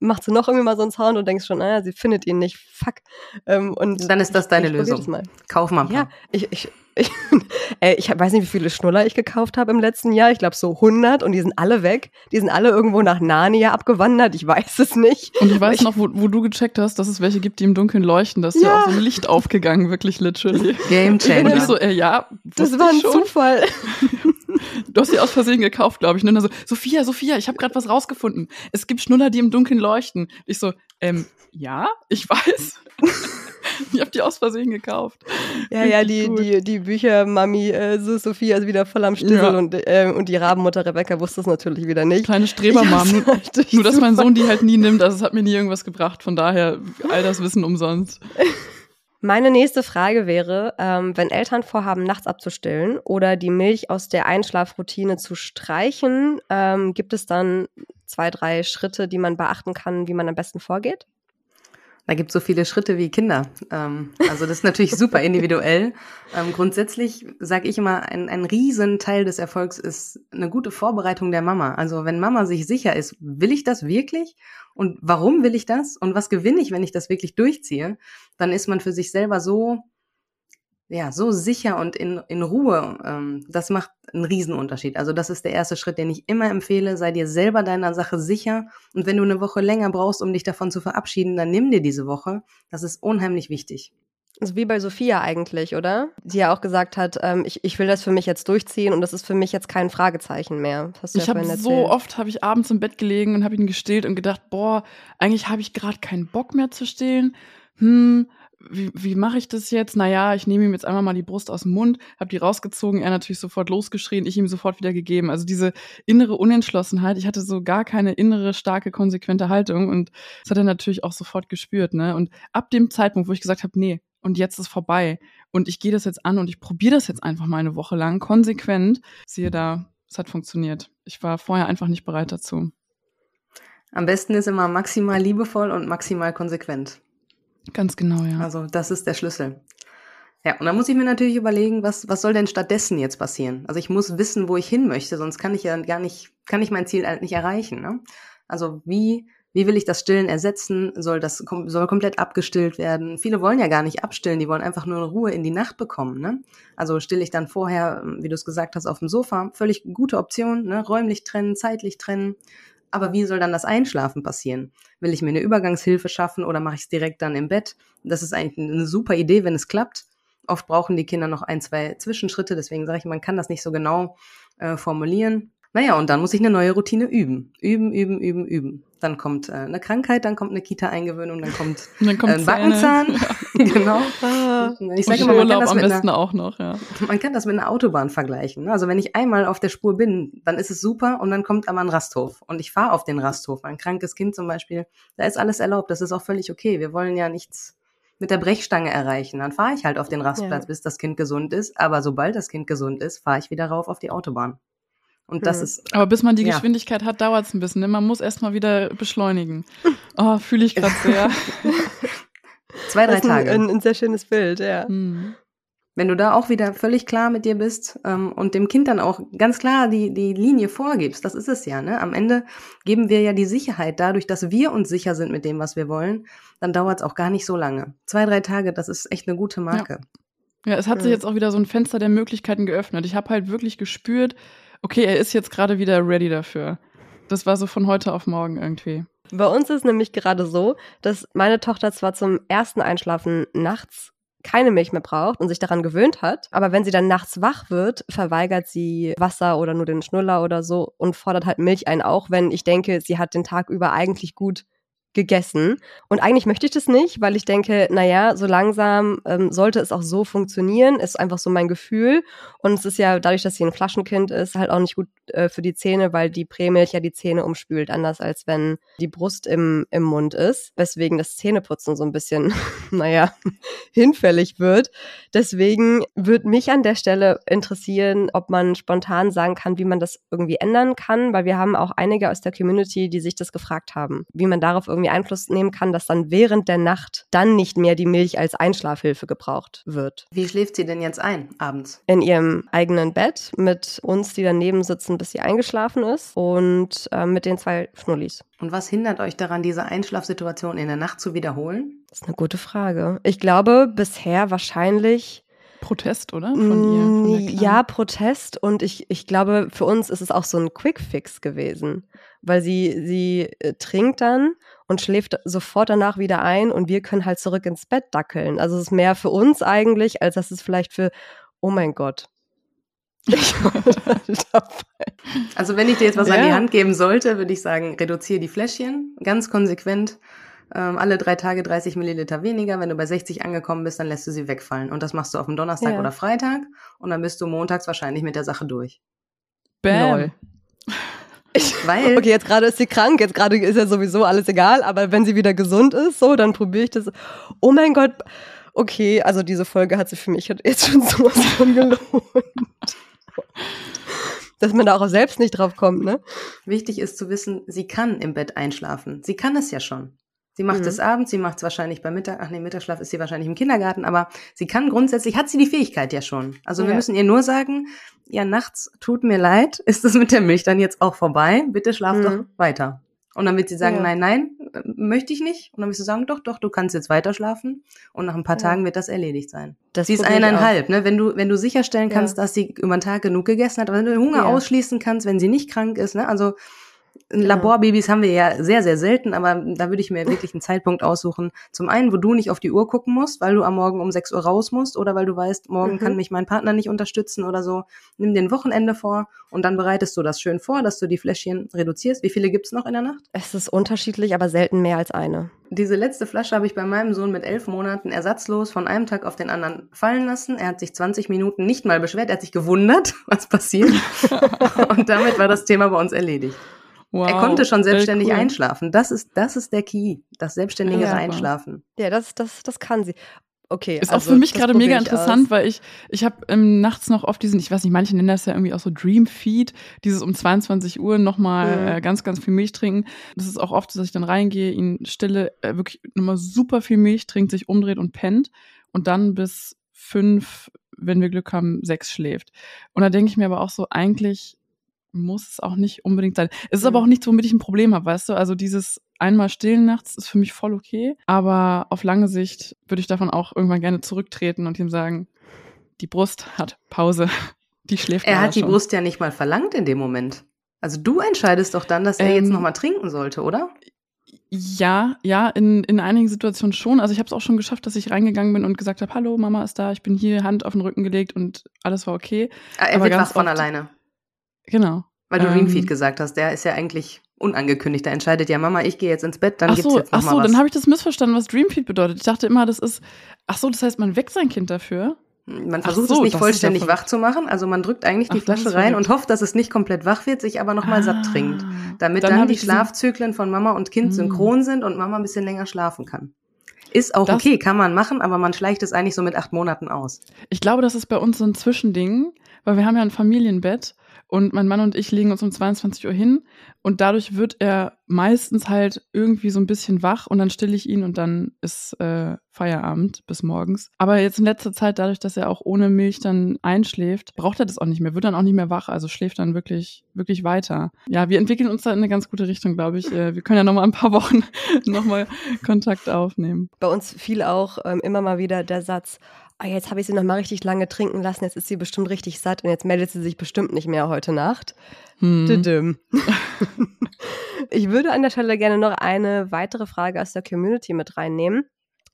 macht sie noch irgendwie mal so einen Sound und denkst schon, naja, sie findet ihn nicht. Fuck. Ähm, und dann ist das deine Lösung. Mal. Kauf mal. Ja, ich, ich, ich, äh, ich weiß nicht, wie viele Schnuller ich gekauft habe im letzten Jahr. Ich glaube so 100 und die sind alle weg. Die sind alle irgendwo nach Narnia abgewandert. Ich weiß es nicht. Und ich weiß ich, noch, wo, wo du gecheckt hast, dass es welche gibt, die im Dunkeln leuchten. Da ist ja, ja auch so ein Licht aufgegangen, wirklich literally. Game Changer. Und ich so, äh, ja, das war ein Zufall. Du hast sie aus Versehen gekauft, glaube ich. Und dann so, Sophia, Sophia, ich habe gerade was rausgefunden. Es gibt Schnuller, die im Dunkeln leuchten. Ich so, ähm, ja, ich weiß. ich habe die aus Versehen gekauft. Ja, ja, die, die, die Bücher Mami äh, Sophia ist wieder voll am Stissel ja. und, äh, und die Rabenmutter Rebecca wusste es natürlich wieder nicht. Kleine Strebermam. Nur, nur dass mein Sohn die halt nie nimmt, also es hat mir nie irgendwas gebracht. Von daher all das Wissen umsonst. Meine nächste Frage wäre, ähm, wenn Eltern vorhaben, nachts abzustillen oder die Milch aus der Einschlafroutine zu streichen, ähm, gibt es dann zwei, drei Schritte, die man beachten kann, wie man am besten vorgeht? Da gibt es so viele Schritte wie Kinder. Ähm, also das ist natürlich super individuell. Ähm, grundsätzlich sage ich immer, ein, ein Riesenteil des Erfolgs ist eine gute Vorbereitung der Mama. Also wenn Mama sich sicher ist, will ich das wirklich? Und warum will ich das? Und was gewinne ich, wenn ich das wirklich durchziehe? Dann ist man für sich selber so ja, so sicher und in, in Ruhe, ähm, das macht einen Riesenunterschied. Also das ist der erste Schritt, den ich immer empfehle. Sei dir selber deiner Sache sicher. Und wenn du eine Woche länger brauchst, um dich davon zu verabschieden, dann nimm dir diese Woche. Das ist unheimlich wichtig. Also wie bei Sophia eigentlich, oder? Die ja auch gesagt hat, ähm, ich, ich will das für mich jetzt durchziehen und das ist für mich jetzt kein Fragezeichen mehr. ich ja habe so oft habe ich abends im Bett gelegen und habe ihn gestillt und gedacht, boah, eigentlich habe ich gerade keinen Bock mehr zu stillen. Hm, wie, wie mache ich das jetzt? Naja, ich nehme ihm jetzt einmal mal die Brust aus dem Mund, habe die rausgezogen, er natürlich sofort losgeschrien, ich ihm sofort wieder gegeben. Also diese innere Unentschlossenheit, ich hatte so gar keine innere, starke, konsequente Haltung und das hat er natürlich auch sofort gespürt. Ne? Und ab dem Zeitpunkt, wo ich gesagt habe, nee, und jetzt ist vorbei und ich gehe das jetzt an und ich probiere das jetzt einfach mal eine Woche lang, konsequent, siehe da, es hat funktioniert. Ich war vorher einfach nicht bereit dazu. Am besten ist immer maximal liebevoll und maximal konsequent. Ganz genau, ja. Also das ist der Schlüssel. Ja, und dann muss ich mir natürlich überlegen, was, was soll denn stattdessen jetzt passieren? Also ich muss wissen, wo ich hin möchte, sonst kann ich ja gar nicht, kann ich mein Ziel halt nicht erreichen. Ne? Also wie, wie will ich das Stillen ersetzen? Soll das soll komplett abgestillt werden? Viele wollen ja gar nicht abstillen, die wollen einfach nur Ruhe in die Nacht bekommen. Ne? Also stille ich dann vorher, wie du es gesagt hast, auf dem Sofa. Völlig gute Option, ne? räumlich trennen, zeitlich trennen. Aber wie soll dann das Einschlafen passieren? Will ich mir eine Übergangshilfe schaffen oder mache ich es direkt dann im Bett? Das ist eigentlich eine super Idee, wenn es klappt. Oft brauchen die Kinder noch ein, zwei Zwischenschritte, deswegen sage ich, man kann das nicht so genau äh, formulieren. Naja, und dann muss ich eine neue Routine üben. Üben, üben, üben, üben. Dann kommt äh, eine Krankheit, dann kommt eine Kita-Eingewöhnung, dann kommt dann äh, ein Backenzahn. Ja. genau. Ich sage immer, man kann das mit einer, auch noch, ja. Man kann das mit einer Autobahn vergleichen. Ne? Also wenn ich einmal auf der Spur bin, dann ist es super und dann kommt aber ein Rasthof. Und ich fahre auf den Rasthof. Ein krankes Kind zum Beispiel, da ist alles erlaubt. Das ist auch völlig okay. Wir wollen ja nichts mit der Brechstange erreichen. Dann fahre ich halt auf den Rastplatz, ja. bis das Kind gesund ist. Aber sobald das Kind gesund ist, fahre ich wieder rauf auf die Autobahn. Und das hm. ist. Aber bis man die ja. Geschwindigkeit hat, dauert es ein bisschen. Ne? Man muss erstmal wieder beschleunigen. Oh, fühle ich gerade sehr. Zwei, drei Tage. Ein, ein, sehr schönes Bild, ja. Hm. Wenn du da auch wieder völlig klar mit dir bist ähm, und dem Kind dann auch ganz klar die, die Linie vorgibst, das ist es ja, ne? Am Ende geben wir ja die Sicherheit dadurch, dass wir uns sicher sind mit dem, was wir wollen, dann dauert es auch gar nicht so lange. Zwei, drei Tage, das ist echt eine gute Marke. Ja, ja es hat sich jetzt auch wieder so ein Fenster der Möglichkeiten geöffnet. Ich habe halt wirklich gespürt, okay, er ist jetzt gerade wieder ready dafür. Das war so von heute auf morgen irgendwie. Bei uns ist nämlich gerade so, dass meine Tochter zwar zum ersten Einschlafen nachts keine Milch mehr braucht und sich daran gewöhnt hat. Aber wenn sie dann nachts wach wird, verweigert sie Wasser oder nur den Schnuller oder so und fordert halt Milch ein, auch wenn ich denke, sie hat den Tag über eigentlich gut gegessen. Und eigentlich möchte ich das nicht, weil ich denke, naja, so langsam ähm, sollte es auch so funktionieren. Ist einfach so mein Gefühl. Und es ist ja dadurch, dass sie ein Flaschenkind ist, halt auch nicht gut äh, für die Zähne, weil die Prämilch ja die Zähne umspült, anders als wenn die Brust im, im Mund ist. Weswegen das Zähneputzen so ein bisschen, naja, hinfällig wird. Deswegen würde mich an der Stelle interessieren, ob man spontan sagen kann, wie man das irgendwie ändern kann, weil wir haben auch einige aus der Community, die sich das gefragt haben, wie man darauf irgendwie irgendwie Einfluss nehmen kann, dass dann während der Nacht dann nicht mehr die Milch als Einschlafhilfe gebraucht wird. Wie schläft sie denn jetzt ein abends? In ihrem eigenen Bett mit uns, die daneben sitzen, bis sie eingeschlafen ist und äh, mit den zwei Schnullis. Und was hindert euch daran, diese Einschlafsituation in der Nacht zu wiederholen? Das ist eine gute Frage. Ich glaube bisher wahrscheinlich Protest, oder? Von ihr? Von ja, Protest. Und ich, ich glaube, für uns ist es auch so ein Quick-Fix gewesen. Weil sie, sie äh, trinkt dann und schläft sofort danach wieder ein und wir können halt zurück ins Bett dackeln. Also es ist mehr für uns eigentlich, als dass es vielleicht für, oh mein Gott. also wenn ich dir jetzt was ja. an die Hand geben sollte, würde ich sagen, reduziere die Fläschchen ganz konsequent. Ähm, alle drei Tage 30 Milliliter weniger. Wenn du bei 60 angekommen bist, dann lässt du sie wegfallen. Und das machst du auf dem Donnerstag ja. oder Freitag. Und dann bist du montags wahrscheinlich mit der Sache durch. Bam. Lol. Weil okay, jetzt gerade ist sie krank, jetzt gerade ist ja sowieso alles egal, aber wenn sie wieder gesund ist, so, dann probiere ich das. Oh mein Gott, okay, also diese Folge hat sie für mich jetzt schon sowas von gelohnt. Dass man da auch selbst nicht drauf kommt, ne? Wichtig ist zu wissen, sie kann im Bett einschlafen. Sie kann es ja schon. Sie macht mhm. es abends, sie macht es wahrscheinlich beim Mittag, ach nee, Mittagsschlaf ist sie wahrscheinlich im Kindergarten, aber sie kann grundsätzlich, hat sie die Fähigkeit ja schon. Also ja. wir müssen ihr nur sagen, ja, nachts tut mir leid, ist es mit der Milch dann jetzt auch vorbei? Bitte schlaf mhm. doch weiter. Und dann wird sie sagen, ja. nein, nein, möchte ich nicht. Und dann wirst du sagen, doch, doch, du kannst jetzt weiter schlafen. Und nach ein paar ja. Tagen wird das erledigt sein. Das sie ist eineinhalb, ne? Wenn du, wenn du sicherstellen kannst, dass sie über den Tag genug gegessen hat, wenn du den Hunger ausschließen kannst, wenn sie nicht krank ist, ne? Also Laborbabys haben wir ja sehr, sehr selten, aber da würde ich mir wirklich einen Zeitpunkt aussuchen. Zum einen, wo du nicht auf die Uhr gucken musst, weil du am Morgen um 6 Uhr raus musst oder weil du weißt, morgen mhm. kann mich mein Partner nicht unterstützen oder so. Nimm dir ein Wochenende vor und dann bereitest du das schön vor, dass du die Fläschchen reduzierst. Wie viele gibt's noch in der Nacht? Es ist unterschiedlich, aber selten mehr als eine. Diese letzte Flasche habe ich bei meinem Sohn mit elf Monaten ersatzlos von einem Tag auf den anderen fallen lassen. Er hat sich 20 Minuten nicht mal beschwert, er hat sich gewundert, was passiert. und damit war das Thema bei uns erledigt. Wow, er konnte schon selbstständig cool. einschlafen. Das ist, das ist der Key, das selbstständige ja, Einschlafen. Ja, das, das, das kann sie. Okay. Ist also, auch für mich gerade mega interessant, aus. weil ich, ich habe ähm, nachts noch oft diesen, ich weiß nicht, manche nennen das ja irgendwie auch so Dream Feed, dieses um 22 Uhr nochmal mhm. äh, ganz, ganz viel Milch trinken. Das ist auch oft, dass ich dann reingehe, ihn stille, äh, wirklich nochmal super viel Milch trinkt, sich umdreht und pennt und dann bis fünf, wenn wir Glück haben, sechs schläft. Und da denke ich mir aber auch so, eigentlich muss es auch nicht unbedingt sein. Es ist mhm. aber auch nichts, womit ich ein Problem habe, weißt du? Also dieses einmal stillen nachts ist für mich voll okay, aber auf lange Sicht würde ich davon auch irgendwann gerne zurücktreten und ihm sagen, die Brust hat Pause, die schläft Er hat die schon. Brust ja nicht mal verlangt in dem Moment. Also du entscheidest doch dann, dass er ähm, jetzt nochmal trinken sollte, oder? Ja, ja, in, in einigen Situationen schon. Also ich habe es auch schon geschafft, dass ich reingegangen bin und gesagt habe, hallo, Mama ist da, ich bin hier, Hand auf den Rücken gelegt und alles war okay. Ah, er Aber wird wach von alleine. Genau. Weil du ähm, Ringfeed gesagt hast, der ist ja eigentlich unangekündigt. Da entscheidet ja Mama, ich gehe jetzt ins Bett, dann ach gibt's so, jetzt noch Ach so, dann habe ich das missverstanden, was Dreamfeed bedeutet. Ich dachte immer, das ist, ach so, das heißt, man weckt sein Kind dafür. Man versucht so, es nicht vollständig ja wach zu machen. Also man drückt eigentlich die ach, Flasche rein und hofft, dass es nicht komplett wach wird, sich aber nochmal ah, satt trinkt. Damit dann, dann die Schlafzyklen von Mama und Kind mm. synchron sind und Mama ein bisschen länger schlafen kann. Ist auch Das- okay, kann man machen, aber man schleicht es eigentlich so mit acht Monaten aus. Ich glaube, das ist bei uns so ein Zwischending, weil wir haben ja ein Familienbett und mein Mann und ich legen uns um 22 Uhr hin und dadurch wird er meistens halt irgendwie so ein bisschen wach und dann stille ich ihn und dann ist äh, Feierabend bis morgens. Aber jetzt in letzter Zeit, dadurch, dass er auch ohne Milch dann einschläft, braucht er das auch nicht mehr, wird dann auch nicht mehr wach, also schläft dann wirklich, wirklich weiter. Ja, wir entwickeln uns da in eine ganz gute Richtung, glaube ich. Äh, wir können ja noch mal ein paar Wochen noch mal Kontakt aufnehmen. Bei uns fiel auch ähm, immer mal wieder der Satz, ah, jetzt habe ich sie noch mal richtig lange trinken lassen, jetzt ist sie bestimmt richtig satt und jetzt meldet sie sich bestimmt nicht mehr heute Nacht. Hm. Ich würde an der Stelle gerne noch eine weitere Frage aus der Community mit reinnehmen.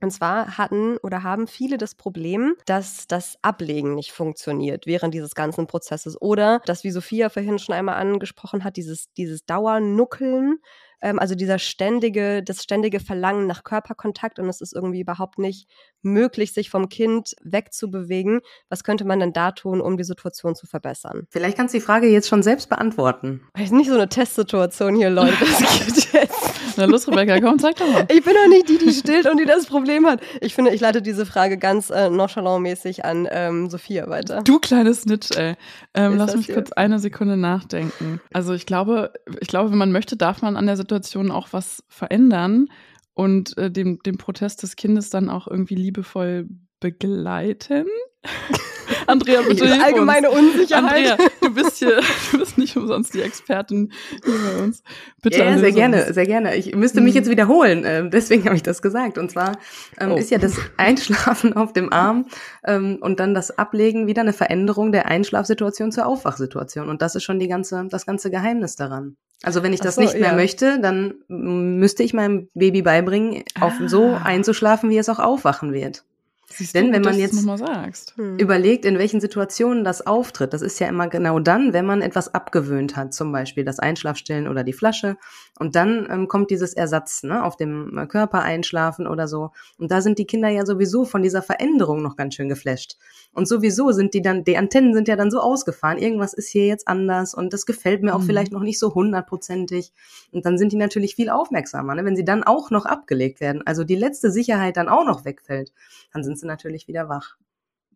Und zwar hatten oder haben viele das Problem, dass das Ablegen nicht funktioniert während dieses ganzen Prozesses. Oder dass, wie Sophia vorhin schon einmal angesprochen hat, dieses, dieses Dauernuckeln, ähm, also dieser ständige, das ständige Verlangen nach Körperkontakt und es ist irgendwie überhaupt nicht möglich, sich vom Kind wegzubewegen. Was könnte man denn da tun, um die Situation zu verbessern? Vielleicht kannst du die Frage jetzt schon selbst beantworten. Das ist nicht so eine Testsituation hier, Leute. Das geht jetzt. Na los, Rebecca, komm, zeig doch mal. Ich bin doch nicht die, die stillt und die das Problem hat. Ich finde, ich leite diese Frage ganz äh, nonchalant-mäßig an ähm, Sophia weiter. Du kleines Snitch, ey. Ähm, lass mich hier? kurz eine Sekunde nachdenken. Also ich glaube, ich glaube, wenn man möchte, darf man an der Situation auch was verändern und äh, dem, dem Protest des Kindes dann auch irgendwie liebevoll begleiten. Andrea, bitte hilf Allgemeine uns. Unsicherheit. Andrea, du bist hier, du bist nicht umsonst die Expertin hier bei uns. Bitte ja, sehr gerne, sehr gerne. Ich müsste mich Mhm. jetzt wiederholen, ähm, deswegen habe ich das gesagt. Und zwar ähm, Oh. ist ja das Einschlafen auf dem Arm ähm, und dann das Ablegen wieder eine Veränderung der Einschlafsituation zur Aufwachsituation. Und das ist schon die ganze, das ganze Geheimnis daran. Also wenn ich das so, nicht mehr ja. möchte, dann müsste ich meinem Baby beibringen, auf Ah. so einzuschlafen, wie es auch aufwachen wird. Siehst Denn du, wenn man jetzt-. Hm. Überlegt, in welchen Situationen das auftritt. Das ist ja immer genau dann, wenn man etwas abgewöhnt hat, zum Beispiel das Einschlafstillen oder die Flasche. Und dann ähm, kommt dieses Ersatz, ne, auf dem äh, Körper einschlafen oder so. Und da sind die Kinder ja sowieso von dieser Veränderung noch ganz schön geflasht. Und sowieso sind die dann, die Antennen sind ja dann so ausgefahren. Irgendwas ist hier jetzt anders und das gefällt mir auch Mhm. vielleicht noch nicht so hundertprozentig. Und dann sind die natürlich viel aufmerksamer, ne? wenn sie dann auch noch abgelegt werden. Also die letzte Sicherheit dann auch noch wegfällt, dann sind sie natürlich wieder wach.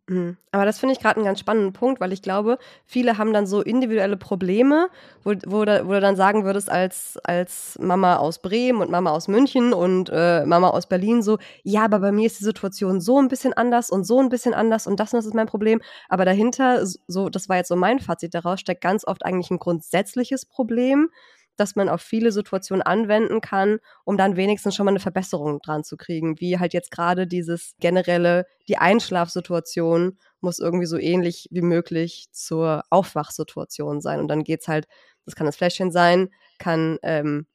Mhm. Aber das finde ich gerade einen ganz spannenden Punkt, weil ich glaube, viele haben dann so individuelle Probleme, wo, wo, da, wo du dann sagen würdest, als, als Mama aus Bremen und Mama aus München und äh, Mama aus Berlin so, ja, aber bei mir ist die Situation so ein bisschen anders und so ein bisschen anders und das und das ist mein Problem. Aber dahinter, so, das war jetzt so mein Fazit daraus, steckt ganz oft eigentlich ein grundsätzliches Problem, das man auf viele Situationen anwenden kann, um dann wenigstens schon mal eine Verbesserung dran zu kriegen, wie halt jetzt gerade dieses generelle, die Einschlafsituation muss irgendwie so ähnlich wie möglich zur Aufwachsituation sein. Und dann geht's halt, das kann das Fläschchen sein, kann ähm,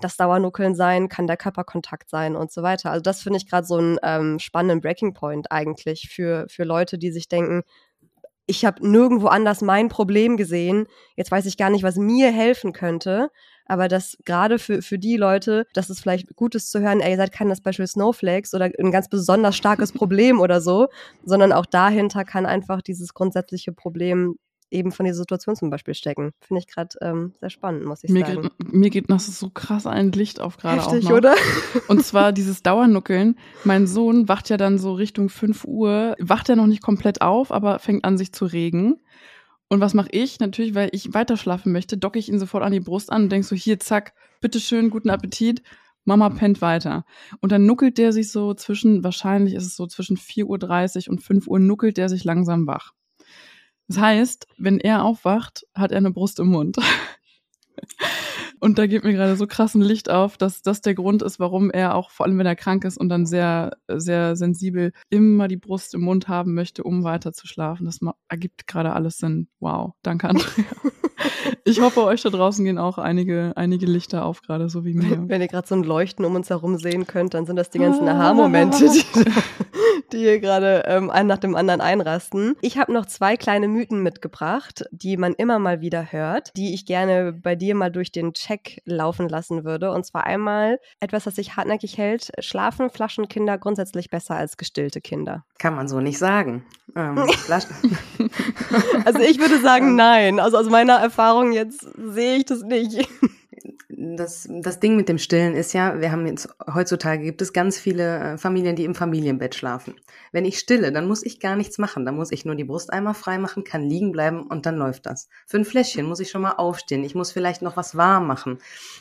das Dauernuckeln sein, kann der Körperkontakt sein und so weiter. Also das finde ich gerade so einen ähm, spannenden Breaking Point eigentlich für, für Leute, die sich denken, ich habe nirgendwo anders mein Problem gesehen. Jetzt weiß ich gar nicht, was mir helfen könnte. Aber das gerade für, für die Leute, dass es vielleicht gut ist zu hören, ey, ihr seid keine Special Snowflakes oder ein ganz besonders starkes Problem oder so, sondern auch dahinter kann einfach dieses grundsätzliche Problem eben von dieser Situation zum Beispiel stecken. Finde ich gerade ähm, sehr spannend, muss ich Mir sagen. geht, mir geht noch so krass ein Licht auf gerade auch noch. oder? Und zwar dieses Dauernuckeln. Mein Sohn wacht ja dann so Richtung 5 Uhr, wacht er noch nicht komplett auf, aber fängt an, sich zu regen. Und was mache ich? Natürlich, weil ich weiter schlafen möchte, docke ich ihn sofort an die Brust an und denk so, hier, zack, bitteschön, guten Appetit. Mama pennt weiter. Und dann nuckelt der sich so zwischen, wahrscheinlich ist es so zwischen 4.30 Uhr und 5 Uhr, nuckelt der sich langsam wach. Das heißt, wenn er aufwacht, hat er eine Brust im Mund. Und da geht mir gerade so krass ein Licht auf, dass das der Grund ist, warum er auch, vor allem wenn er krank ist und dann sehr, sehr sensibel, immer die Brust im Mund haben möchte, um weiter zu schlafen. Das ergibt gerade alles Sinn. Wow. Danke, Andrea. Ich hoffe, euch da draußen gehen auch einige, einige Lichter auf, gerade so wie mir. Wenn ihr gerade so ein Leuchten um uns herum sehen könnt, dann sind das die ganzen Aha-Momente, die, die hier gerade ähm, einen nach dem anderen einrasten. Ich habe noch zwei kleine Mythen mitgebracht, die man immer mal wieder hört, die ich gerne bei dir mal durch den Check laufen lassen würde. Und zwar einmal etwas, das sich hartnäckig hält. Schlafen Flaschenkinder grundsätzlich besser als gestillte Kinder? Kann man so nicht sagen. Ähm, Also ich würde sagen, nein. Also aus meiner Erfahrung jetzt sehe ich das nicht. das, das Ding mit dem Stillen ist ja, wir haben jetzt, heutzutage gibt es ganz viele äh, Familien, die im Familienbett schlafen. Wenn ich stille, dann muss ich gar nichts machen. Dann muss ich nur die Brust einmal frei machen, kann liegen bleiben und dann läuft das. Für ein Fläschchen muss ich schon mal aufstehen. Ich muss vielleicht noch was warm machen.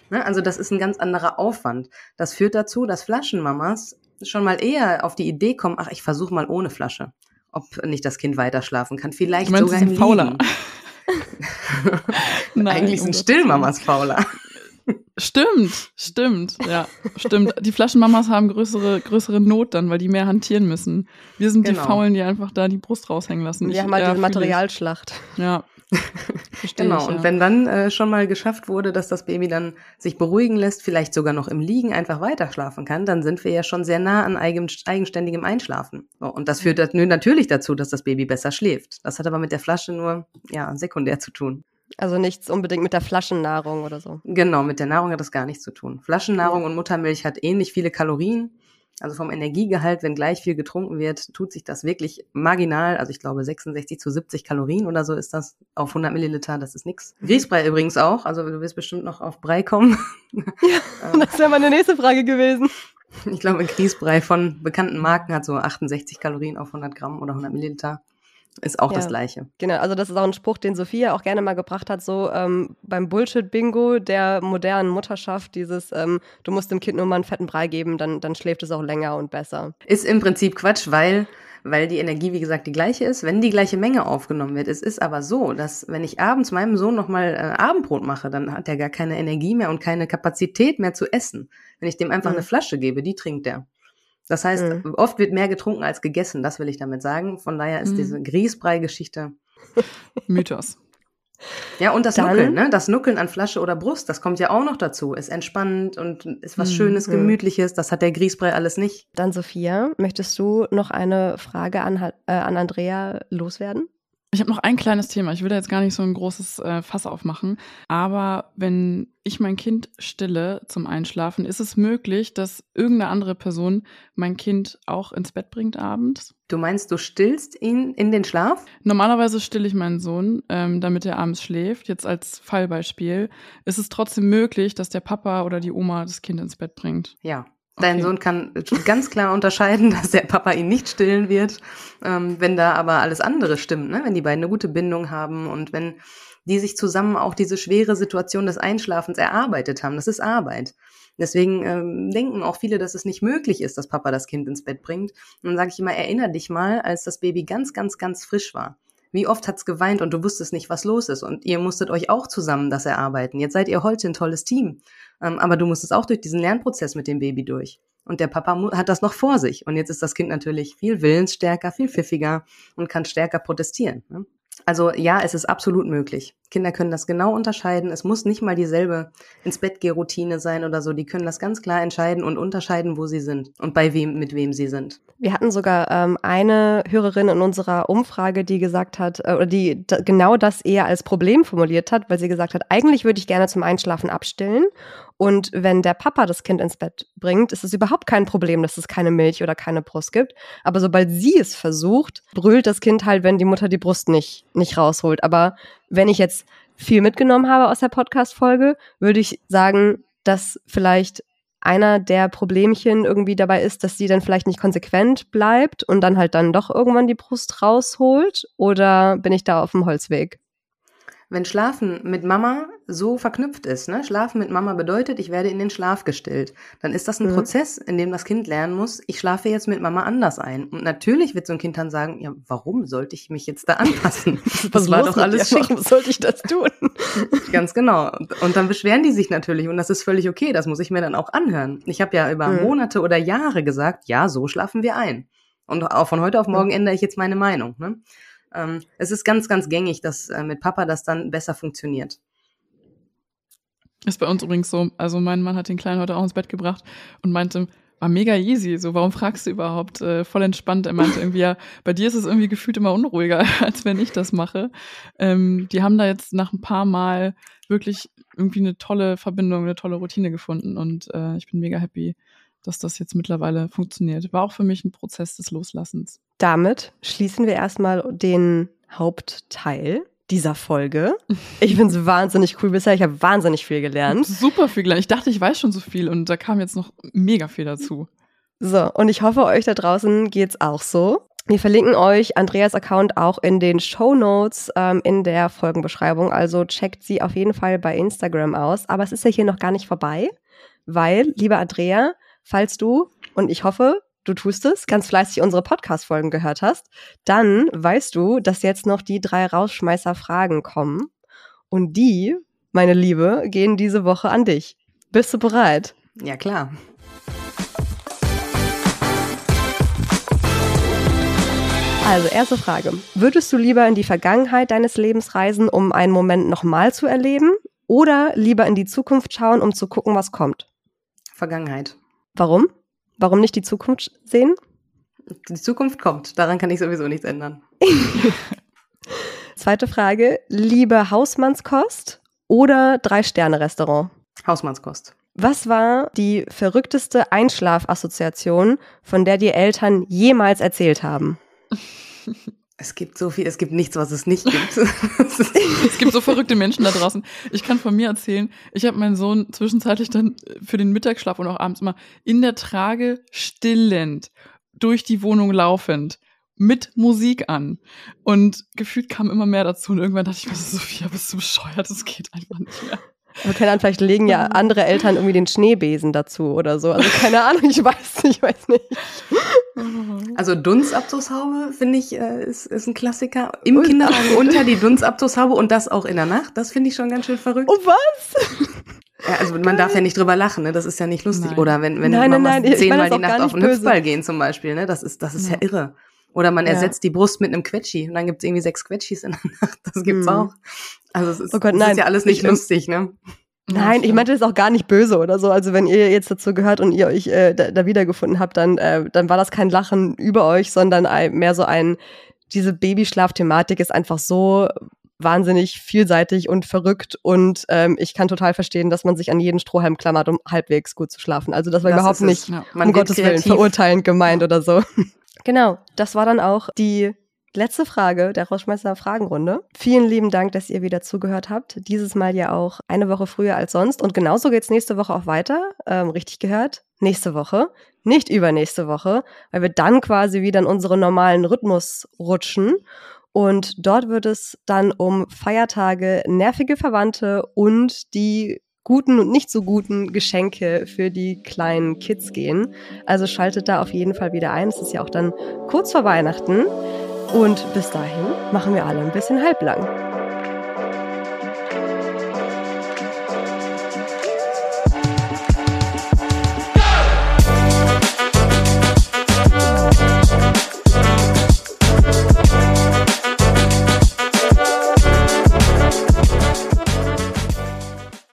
Ne? Also das ist ein ganz anderer Aufwand. Das führt dazu, dass Flaschenmamas schon mal eher auf die Idee kommen, ach, ich versuche mal ohne Flasche, ob nicht das Kind weiter schlafen kann. Vielleicht meinst, sogar im Fauler. Liegen. Nein, Eigentlich sind Stillmamas fauler. Stimmt, stimmt, ja, stimmt. Die Flaschenmamas haben größere, größere Not dann, weil die mehr hantieren müssen. Wir sind genau. die Faulen, die einfach da die Brust raushängen lassen. Wir ich, haben halt ja, diese Materialschlacht. Ja. genau, ich, ja. und wenn dann äh, schon mal geschafft wurde, dass das Baby dann sich beruhigen lässt, vielleicht sogar noch im Liegen einfach weiter schlafen kann, dann sind wir ja schon sehr nah an eigen, eigenständigem Einschlafen. So, und das führt natürlich dazu, dass das Baby besser schläft. Das hat aber mit der Flasche nur ja sekundär zu tun. Also nichts unbedingt mit der Flaschennahrung oder so. Genau, mit der Nahrung hat das gar nichts zu tun. Flaschennahrung ja. und Muttermilch hat ähnlich viele Kalorien. Also vom Energiegehalt, wenn gleich viel getrunken wird, tut sich das wirklich marginal. Also ich glaube 66 zu 70 Kalorien oder so ist das auf 100 Milliliter. Das ist nix. Mhm. Grießbrei übrigens auch. Also du wirst bestimmt noch auf Brei kommen. Ja, das wäre meine nächste Frage gewesen. Ich glaube, ein Grießbrei von bekannten Marken hat so 68 Kalorien auf 100 Gramm oder 100 Milliliter. Ist auch ja, das Gleiche. Genau, also das ist auch ein Spruch, den Sophia auch gerne mal gebracht hat, so ähm, beim Bullshit-Bingo der modernen Mutterschaft, dieses, ähm, du musst dem Kind nur mal einen fetten Brei geben, dann, dann schläft es auch länger und besser. Ist im Prinzip Quatsch, weil weil die Energie, wie gesagt, die gleiche ist, wenn die gleiche Menge aufgenommen wird. Es ist aber so, dass wenn ich abends meinem Sohn nochmal äh, Abendbrot mache, dann hat er gar keine Energie mehr und keine Kapazität mehr zu essen. Wenn ich dem einfach mhm. eine Flasche gebe, die trinkt er. Das heißt, mhm. oft wird mehr getrunken als gegessen, das will ich damit sagen. Von daher ist mhm. diese Grießbrei-Geschichte Mythos. Ja, und das Dann, Nuckeln, ne? Das Nuckeln an Flasche oder Brust, das kommt ja auch noch dazu. Ist entspannend und ist was mhm. Schönes, mhm. Gemütliches. Das hat der Grießbrei alles nicht. Dann, Sophia, möchtest du noch eine Frage an, äh, an Andrea loswerden? Ich habe noch ein kleines Thema. Ich will da jetzt gar nicht so ein großes äh, Fass aufmachen. Aber wenn ich mein Kind stille zum Einschlafen, ist es möglich, dass irgendeine andere Person mein Kind auch ins Bett bringt abends? Du meinst, du stillst ihn in den Schlaf? Normalerweise stille ich meinen Sohn, ähm, damit er abends schläft. Jetzt als Fallbeispiel. Ist es trotzdem möglich, dass der Papa oder die Oma das Kind ins Bett bringt? Ja. Dein okay. Sohn kann ganz klar unterscheiden, dass der Papa ihn nicht stillen wird. Ähm, wenn da aber alles andere stimmt, ne? wenn die beiden eine gute Bindung haben und wenn die sich zusammen auch diese schwere Situation des Einschlafens erarbeitet haben. Das ist Arbeit. Deswegen ähm, denken auch viele, dass es nicht möglich ist, dass Papa das Kind ins Bett bringt. Und dann sage ich immer, erinnere dich mal, als das Baby ganz, ganz, ganz frisch war. Wie oft hat's geweint und du wusstest nicht, was los ist. Und ihr musstet euch auch zusammen das erarbeiten. Jetzt seid ihr heute ein tolles Team. Ähm, aber du musstest auch durch diesen Lernprozess mit dem Baby durch. Und der Papa hat das noch vor sich. Und jetzt ist das Kind natürlich viel willensstärker, viel pfiffiger und kann stärker protestieren. Ne? Also ja, es ist absolut möglich. Kinder können das genau unterscheiden. Es muss nicht mal dieselbe ins Bett geh Routine sein oder so. Die können das ganz klar entscheiden und unterscheiden, wo sie sind und bei wem, mit wem sie sind. Wir hatten sogar ähm, eine Hörerin in unserer Umfrage, die gesagt hat, äh, oder die genau das eher als Problem formuliert hat, weil sie gesagt hat, eigentlich würde ich gerne zum Einschlafen abstillen und wenn der Papa das Kind ins Bett bringt, ist es überhaupt kein Problem, dass es keine Milch oder keine Brust gibt. Aber sobald sie es versucht, brüllt das Kind halt, wenn die Mutter die Brust nicht, nicht rausholt. Aber wenn ich jetzt viel mitgenommen habe aus der Podcast-Folge, würde ich sagen, dass vielleicht einer der Problemchen irgendwie dabei ist, dass sie dann vielleicht nicht konsequent bleibt und dann halt dann doch irgendwann die Brust rausholt? Oder bin ich da auf dem Holzweg? Wenn Schlafen mit Mama so verknüpft ist, ne? Schlafen mit Mama bedeutet, ich werde in den Schlaf gestillt, dann ist das ein mhm. Prozess, in dem das Kind lernen muss, ich schlafe jetzt mit Mama anders ein. Und natürlich wird so ein Kind dann sagen, ja, warum sollte ich mich jetzt da anpassen? Das war doch alles schick. Warum sollte ich das tun? Ganz genau. Und dann beschweren die sich natürlich und das ist völlig okay, das muss ich mir dann auch anhören. Ich habe ja über mhm. Monate oder Jahre gesagt, ja, so schlafen wir ein. Und auch von heute auf morgen ändere ich jetzt meine Meinung. Ne? Ähm, es ist ganz, ganz gängig, dass äh, mit Papa das dann besser funktioniert. Ist bei uns übrigens so, also mein Mann hat den Kleinen heute auch ins Bett gebracht und meinte, war mega easy. So, warum fragst du überhaupt? Äh, voll entspannt. Er meinte irgendwie, ja, bei dir ist es irgendwie gefühlt immer unruhiger, als wenn ich das mache. Ähm, die haben da jetzt nach ein paar Mal wirklich irgendwie eine tolle Verbindung, eine tolle Routine gefunden und äh, ich bin mega happy, dass das jetzt mittlerweile funktioniert. War auch für mich ein Prozess des Loslassens. Damit schließen wir erstmal den Hauptteil dieser Folge. Ich finde es wahnsinnig cool bisher. Ich habe wahnsinnig viel gelernt. Super viel gelernt. Ich dachte, ich weiß schon so viel und da kam jetzt noch mega viel dazu. So, und ich hoffe, euch da draußen geht's auch so. Wir verlinken euch Andreas Account auch in den Show Notes ähm, in der Folgenbeschreibung. Also checkt sie auf jeden Fall bei Instagram aus. Aber es ist ja hier noch gar nicht vorbei, weil, lieber Andrea, falls du, und ich hoffe, du tust es, ganz fleißig unsere Podcast-Folgen gehört hast, dann weißt du, dass jetzt noch die drei Rausschmeißer-Fragen kommen. Und die, meine Liebe, gehen diese Woche an dich. Bist du bereit? Ja, klar. Also, erste Frage. Würdest du lieber in die Vergangenheit deines Lebens reisen, um einen Moment nochmal zu erleben? Oder lieber in die Zukunft schauen, um zu gucken, was kommt? Vergangenheit. Warum? Warum nicht die Zukunft sehen? Die Zukunft kommt. Daran kann ich sowieso nichts ändern. Zweite Frage. Lieber Hausmannskost oder Drei-Sterne-Restaurant? Hausmannskost. Was war die verrückteste Einschlafassoziation, von der die Eltern jemals erzählt haben? Es gibt so viel, es gibt nichts, was es nicht gibt. es gibt so verrückte Menschen da draußen. Ich kann von mir erzählen, ich habe meinen Sohn zwischenzeitlich dann für den Mittagsschlaf und auch abends immer in der Trage stillend durch die Wohnung laufend mit Musik an. Und gefühlt kam immer mehr dazu. Und irgendwann dachte ich mir, Sophia, bist du bescheuert? Das geht einfach nicht mehr. Aber keine Ahnung, vielleicht legen ja andere Eltern irgendwie den Schneebesen dazu oder so. Also keine Ahnung, ich weiß nicht, ich weiß nicht. Also Dunstabzugshaube, finde ich, äh, ist, ist ein Klassiker. Im und Kinderwagen unter die Dunstabzugshaube und das auch in der Nacht. Das finde ich schon ganz schön verrückt. Oh, was? Ja, also man darf ja nicht drüber lachen, ne? Das ist ja nicht lustig. Nein. Oder wenn, wenn Nein, nein, Mamas nein, ich zehnmal die Nacht auf einen böse. Hüpfball gehen zum Beispiel, ne? Das ist, das ist ja, Ja. irre. Oder man Ja. ersetzt die Brust mit einem Quetschi und dann gibt's irgendwie sechs Quetschis in der Nacht. Das gibt's Mhm. auch. Also es ist, Oh Gott, das nein. ist ja alles nicht Ich- lustig, ne? Nein, ich meinte das auch gar nicht böse oder so. Also wenn ihr jetzt dazu gehört und ihr euch äh, da, da wiedergefunden habt, dann, äh, dann war das kein Lachen über euch, sondern ein, mehr so ein, diese Babyschlaf-Thematik ist einfach so wahnsinnig vielseitig und verrückt und ähm, ich kann total verstehen, dass man sich an jeden Strohhalm klammert, um halbwegs gut zu schlafen. Also das war Das überhaupt nicht Ja. Um Gottes Willen kreativ. verurteilend gemeint oder so. Genau, das war dann auch die letzte Frage der Rauschmeister Fragenrunde. Vielen lieben Dank, dass ihr wieder zugehört habt. Dieses Mal ja auch eine Woche früher als sonst. Und genauso geht's nächste Woche auch weiter. Ähm, richtig gehört. Nächste Woche. Nicht übernächste Woche, weil wir dann quasi wieder in unseren normalen Rhythmus rutschen. Und dort wird es dann um Feiertage, nervige Verwandte und die guten und nicht so guten Geschenke für die kleinen Kids gehen. Also schaltet da auf jeden Fall wieder ein. Es ist ja auch dann kurz vor Weihnachten. Und bis dahin machen wir alle ein bisschen halblang.